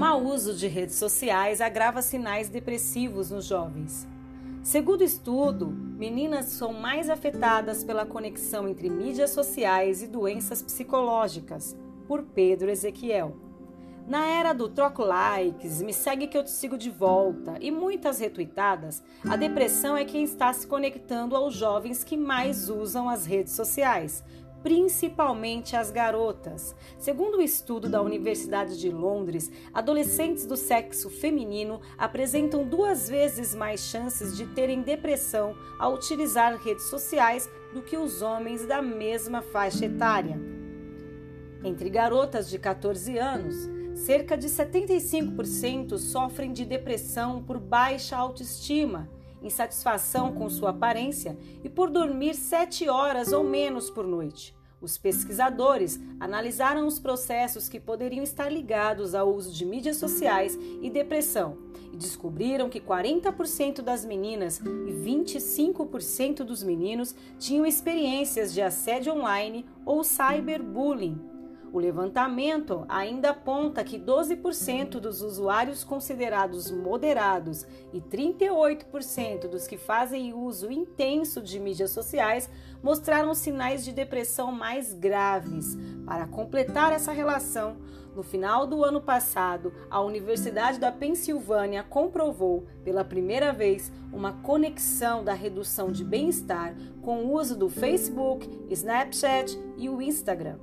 Mau uso de redes sociais agrava sinais depressivos nos jovens. Segundo estudo, meninas são mais afetadas pela conexão entre mídias sociais e doenças psicológicas, por Pedro Ezequiel. Na era do troco likes, me segue que eu te sigo de volta e muitas retuitadas, a depressão é quem está se conectando aos jovens que mais usam as redes sociais, principalmente as garotas. Segundo o um estudo da Universidade de Londres, adolescentes do sexo feminino apresentam duas vezes mais chances de terem depressão ao utilizar redes sociais do que os homens da mesma faixa etária. Entre garotas de 14 anos, cerca de 75% sofrem de depressão por baixa autoestima insatisfação com sua aparência e por dormir sete horas ou menos por noite. Os pesquisadores analisaram os processos que poderiam estar ligados ao uso de mídias sociais e depressão e descobriram que 40% das meninas e 25% dos meninos tinham experiências de assédio online ou cyberbullying o levantamento ainda aponta que 12% dos usuários considerados moderados e 38% dos que fazem uso intenso de mídias sociais mostraram sinais de depressão mais graves. Para completar essa relação, no final do ano passado, a Universidade da Pensilvânia comprovou pela primeira vez uma conexão da redução de bem-estar com o uso do Facebook, Snapchat e o Instagram.